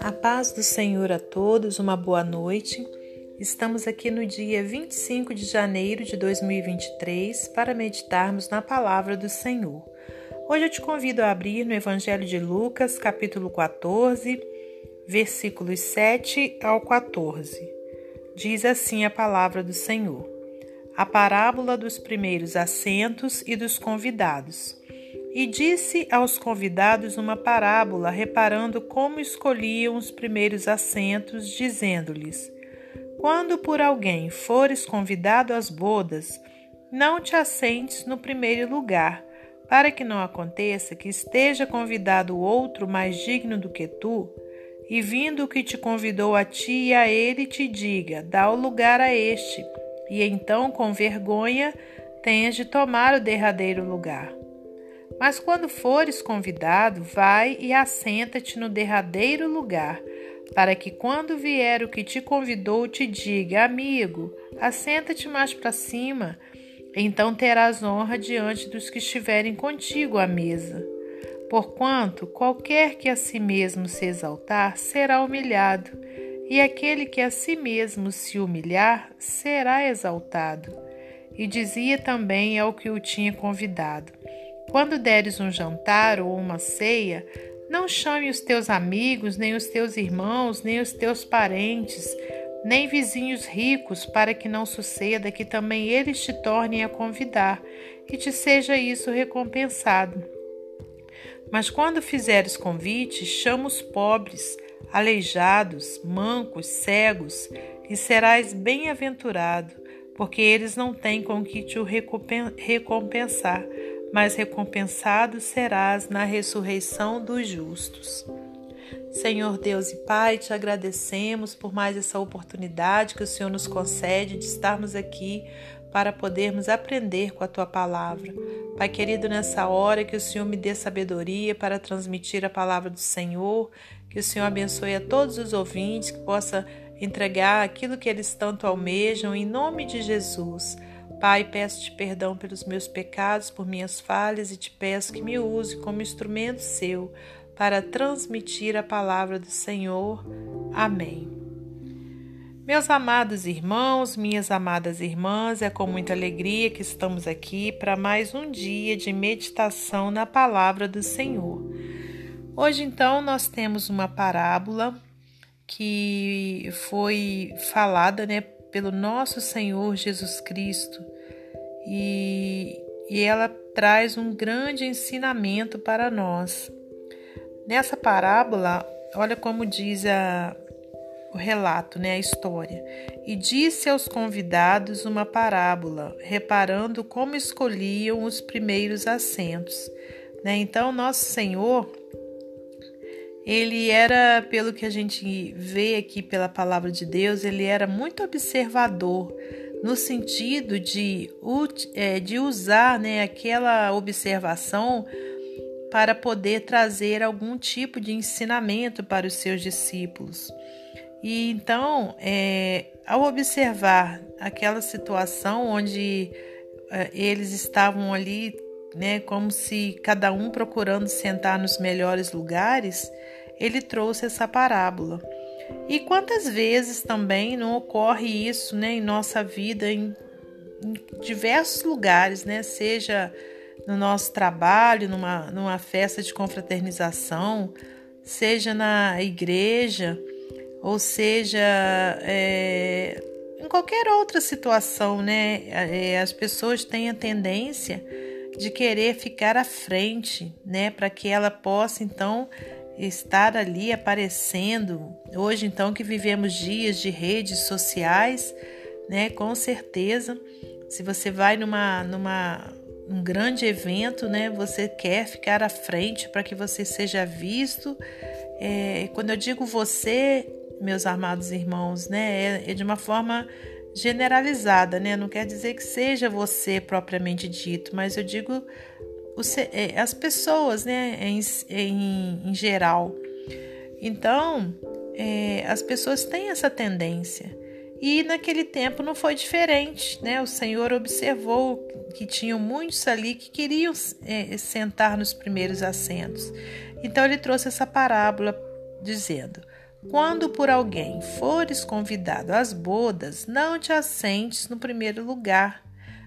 A paz do Senhor a todos, uma boa noite. Estamos aqui no dia 25 de janeiro de 2023 para meditarmos na palavra do Senhor. Hoje eu te convido a abrir no Evangelho de Lucas, capítulo 14, versículos 7 ao 14. Diz assim a palavra do Senhor: A parábola dos primeiros assentos e dos convidados. E disse aos convidados uma parábola, reparando como escolhiam os primeiros assentos, dizendo-lhes: Quando por alguém fores convidado às bodas, não te assentes no primeiro lugar, para que não aconteça que esteja convidado outro mais digno do que tu e vindo o que te convidou a ti e a ele, te diga: dá o lugar a este, e então, com vergonha, tenhas de tomar o derradeiro lugar. Mas quando fores convidado, vai e assenta-te no derradeiro lugar, para que quando vier o que te convidou, te diga: amigo, assenta-te mais para cima. Então terás honra diante dos que estiverem contigo à mesa. Porquanto qualquer que a si mesmo se exaltar será humilhado, e aquele que a si mesmo se humilhar será exaltado. E dizia também ao que o tinha convidado: Quando deres um jantar ou uma ceia, não chame os teus amigos, nem os teus irmãos, nem os teus parentes, nem vizinhos ricos, para que não suceda que também eles te tornem a convidar, e te seja isso recompensado. Mas quando fizeres convite, chama os pobres, aleijados, mancos, cegos, e serás bem-aventurado, porque eles não têm com que te recompensar, mas recompensado serás na ressurreição dos justos. Senhor Deus e Pai, te agradecemos por mais essa oportunidade que o Senhor nos concede de estarmos aqui para podermos aprender com a tua palavra. Pai querido, nessa hora que o Senhor me dê sabedoria para transmitir a palavra do Senhor, que o Senhor abençoe a todos os ouvintes, que possa entregar aquilo que eles tanto almejam, em nome de Jesus. Pai, peço-te perdão pelos meus pecados, por minhas falhas e te peço que me use como instrumento seu para transmitir a palavra do Senhor. Amém. Meus amados irmãos, minhas amadas irmãs, é com muita alegria que estamos aqui para mais um dia de meditação na palavra do Senhor. Hoje, então, nós temos uma parábola que foi falada né, pelo nosso Senhor Jesus Cristo e, e ela traz um grande ensinamento para nós. Nessa parábola, olha como diz a, o relato, né, a história. E disse aos convidados uma parábola, reparando como escolhiam os primeiros assentos. Né? Então, nosso Senhor, ele era, pelo que a gente vê aqui pela palavra de Deus, ele era muito observador, no sentido de, é, de usar né, aquela observação para poder trazer algum tipo de ensinamento para os seus discípulos. E então, é, ao observar aquela situação onde é, eles estavam ali, né, como se cada um procurando sentar nos melhores lugares, ele trouxe essa parábola. E quantas vezes também não ocorre isso né, em nossa vida, em, em diversos lugares, né, seja no nosso trabalho, numa, numa festa de confraternização, seja na igreja ou seja, é, em qualquer outra situação, né? É, as pessoas têm a tendência de querer ficar à frente, né? Para que ela possa então estar ali aparecendo. Hoje, então, que vivemos dias de redes sociais, né? Com certeza, se você vai numa, numa um grande evento, né? Você quer ficar à frente para que você seja visto. É, quando eu digo você, meus amados irmãos, né? É, é de uma forma generalizada, né? Não quer dizer que seja você propriamente dito, mas eu digo as pessoas, né? Em, em, em geral. Então, é, as pessoas têm essa tendência. E naquele tempo não foi diferente, né? O Senhor observou que tinham muitos ali que queriam é, sentar nos primeiros assentos. Então ele trouxe essa parábola dizendo: Quando por alguém fores convidado às bodas, não te assentes no primeiro lugar.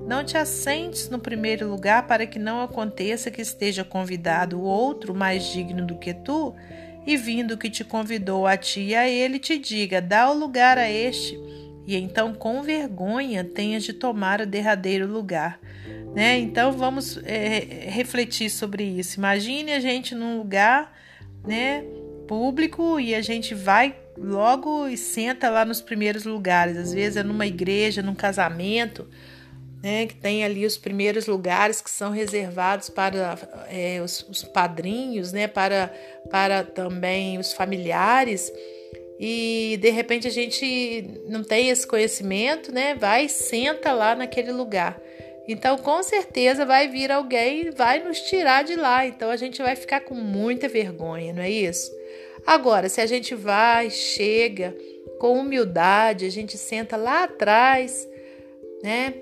Não te assentes no primeiro lugar para que não aconteça que esteja convidado outro mais digno do que tu, e vindo que te convidou a ti e a ele, te diga: dá o lugar a este, e então com vergonha tenhas de tomar o derradeiro lugar. Né? Então vamos é, refletir sobre isso. Imagine a gente num lugar né, público e a gente vai logo e senta lá nos primeiros lugares. Às vezes é numa igreja, num casamento, né, que tem ali os primeiros lugares que são reservados para é, os, os, padrinhos, né, para, para também os familiares. E de repente a gente não tem esse conhecimento, né? Vai e senta lá naquele lugar. Então, com certeza vai vir alguém e vai nos tirar de lá. Então, a gente vai ficar com muita vergonha, não é isso? Agora, se a gente vai, chega com humildade, a gente senta lá atrás, né?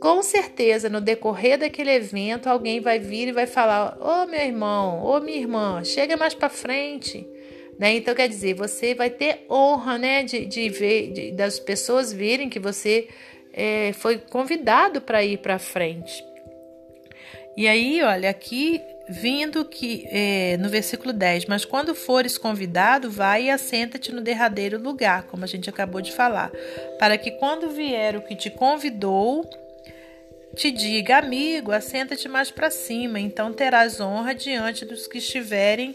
Com certeza, no decorrer daquele evento, alguém vai vir e vai falar: Ô oh, meu irmão, ô oh, minha irmã, chega mais para frente. Né? Então, quer dizer, você vai ter honra né, de, de ver, de, das pessoas verem que você é, foi convidado para ir para frente. E aí, olha, aqui vindo que é, no versículo 10, mas quando fores convidado, vai e assenta-te no derradeiro lugar, como a gente acabou de falar, para que quando vier o que te convidou, te diga, amigo, assenta-te mais para cima, então terás honra diante dos que estiverem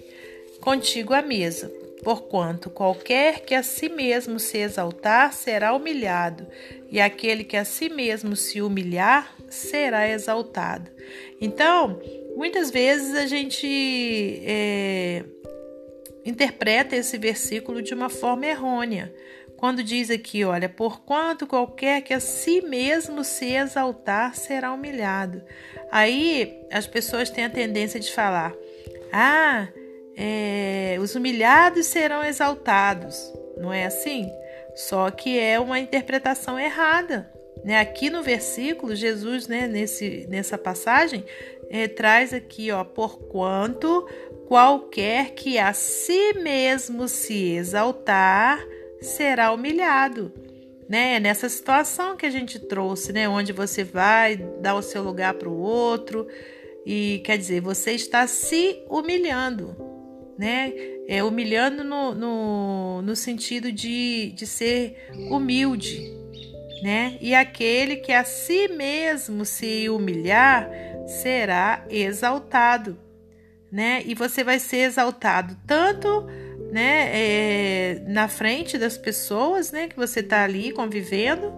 contigo à mesa. Porquanto qualquer que a si mesmo se exaltar será humilhado, e aquele que a si mesmo se humilhar será exaltado. Então, muitas vezes a gente é, interpreta esse versículo de uma forma errônea. Quando diz aqui, olha, porquanto qualquer que a si mesmo se exaltar será humilhado. Aí as pessoas têm a tendência de falar: ah, é, os humilhados serão exaltados, não é assim? Só que é uma interpretação errada. Né? Aqui no versículo, Jesus, né, nesse, nessa passagem, é, traz aqui, ó, porquanto qualquer que a si mesmo se exaltar será humilhado. Né? Nessa situação que a gente trouxe, né? Onde você vai dar o seu lugar para o outro e quer dizer, você está se humilhando né? É, humilhando no, no, no sentido de, de ser humilde, né? E aquele que a si mesmo se humilhar será exaltado, né? E você vai ser exaltado tanto né, é, na frente das pessoas, né, que você está ali convivendo,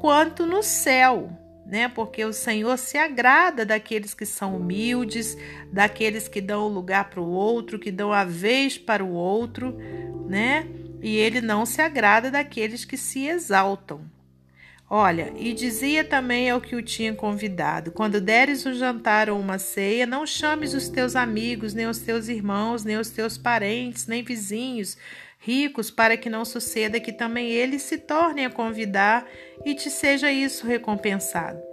quanto no céu, né? Porque o Senhor se agrada daqueles que são humildes, daqueles que dão lugar para o outro, que dão a vez para o outro, né? E ele não se agrada daqueles que se exaltam. Olha, e dizia também ao que o tinha convidado: quando deres um jantar ou uma ceia, não chames os teus amigos, nem os teus irmãos, nem os teus parentes, nem vizinhos, ricos, para que não suceda que também eles se tornem a convidar e te seja isso recompensado.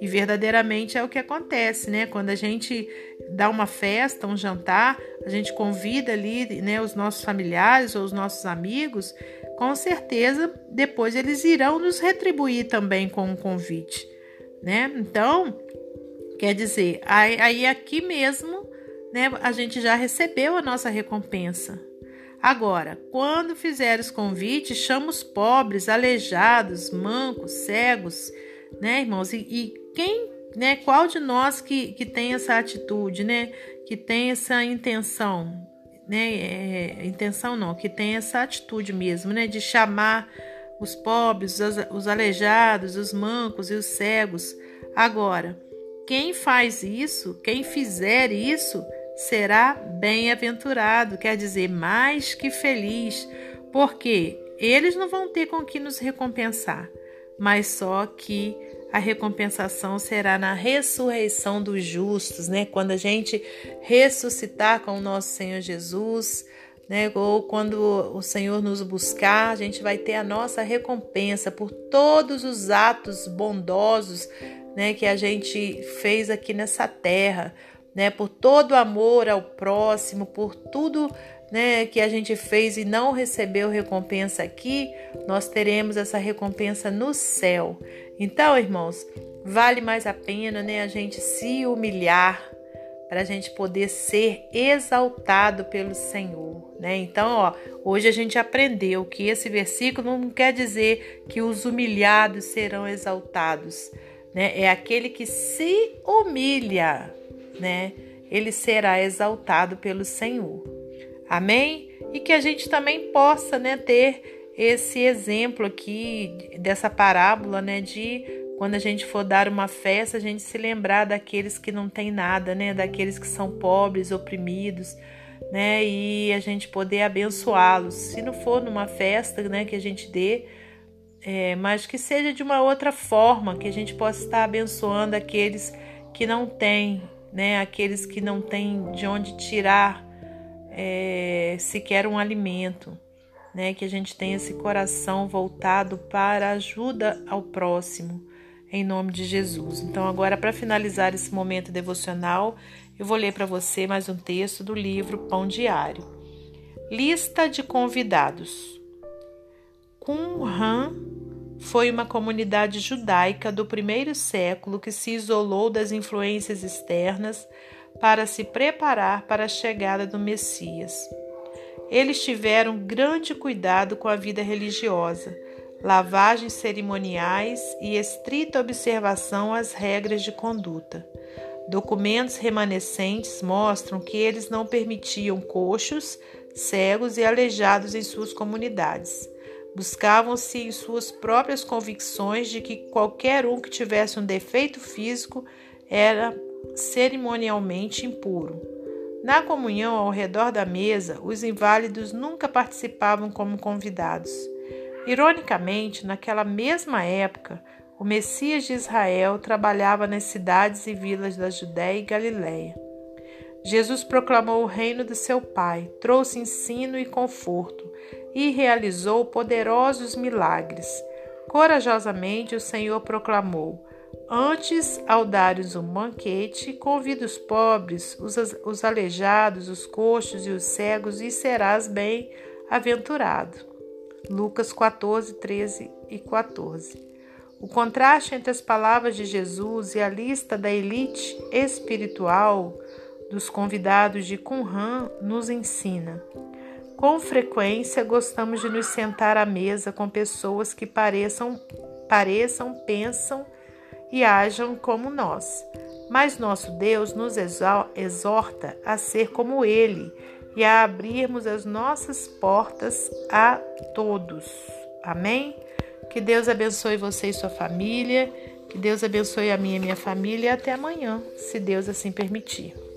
E verdadeiramente é o que acontece, né? Quando a gente dá uma festa, um jantar, a gente convida ali, né, os nossos familiares ou os nossos amigos, com certeza depois eles irão nos retribuir também com um convite, né? Então, quer dizer, aí aqui mesmo, né, a gente já recebeu a nossa recompensa, Agora, quando fizeres convite, chama os pobres, aleijados, mancos, cegos, né, irmãos? E, e quem, né, qual de nós que, que tem essa atitude, né, que tem essa intenção, né, é, intenção não, que tem essa atitude mesmo, né, de chamar os pobres, os, os aleijados, os mancos e os cegos. Agora, quem faz isso, quem fizer isso, será bem-aventurado, quer dizer, mais que feliz, porque eles não vão ter com que nos recompensar, mas só que a recompensação será na ressurreição dos justos, né? Quando a gente ressuscitar com o nosso Senhor Jesus, né? Ou quando o Senhor nos buscar, a gente vai ter a nossa recompensa por todos os atos bondosos, né, que a gente fez aqui nessa terra, né? Por todo o amor ao próximo, por tudo né, que a gente fez e não recebeu recompensa aqui, nós teremos essa recompensa no céu. Então, irmãos, vale mais a pena né, a gente se humilhar para a gente poder ser exaltado pelo Senhor, né? Então, ó, hoje a gente aprendeu que esse versículo não quer dizer que os humilhados serão exaltados, né? É aquele que se humilha, né? Ele será exaltado pelo Senhor. Amém? E que a gente também possa, né, ter esse exemplo aqui dessa parábola, né, de quando a gente for dar uma festa, a gente se lembrar daqueles que não têm nada, né, daqueles que são pobres, oprimidos, né, e a gente poder abençoá-los. Se não for numa festa, né, que a gente dê, é, mas que seja de uma outra forma, que a gente possa estar abençoando aqueles que não têm, né, aqueles que não têm de onde tirar é, sequer um alimento, né? Que a gente tenha esse coração voltado para ajuda ao próximo, em nome de Jesus. Então, agora, para finalizar esse momento devocional, eu vou ler para você mais um texto do livro Pão Diário. Lista de convidados. Qumran foi uma comunidade judaica do primeiro século que se isolou das influências externas para se preparar para a chegada do Messias. Eles tiveram grande cuidado com a vida religiosa, lavagens cerimoniais e estrita observação às regras de conduta. Documentos remanescentes mostram que eles não permitiam coxos, cegos e aleijados em suas comunidades. Buscavam-se em suas próprias convicções de que qualquer um que tivesse um defeito físico era cerimonialmente impuro. Na comunhão ao redor da mesa, os inválidos nunca participavam como convidados. Ironicamente, naquela mesma época, o Messias de Israel trabalhava nas cidades e vilas da Judéia e Galiléia. Jesus proclamou o reino de seu Pai, trouxe ensino e conforto e realizou poderosos milagres. Corajosamente o Senhor proclamou: Antes, ao dares um banquete, convida os pobres, os, os aleijados, os coxos e os cegos, e serás bem-aventurado. Lucas 14, 13 e 14. O contraste entre as palavras de Jesus e a lista da elite espiritual dos convidados de Qumran nos ensina. Com frequência, gostamos de nos sentar à mesa com pessoas que pareçam, pareçam pensam e ajam como nós. Mas nosso Deus nos exorta a ser como Ele e a abrirmos as nossas portas a todos. Amém? Que Deus abençoe você e sua família. Que Deus abençoe a minha e minha família. E até amanhã, se Deus assim permitir.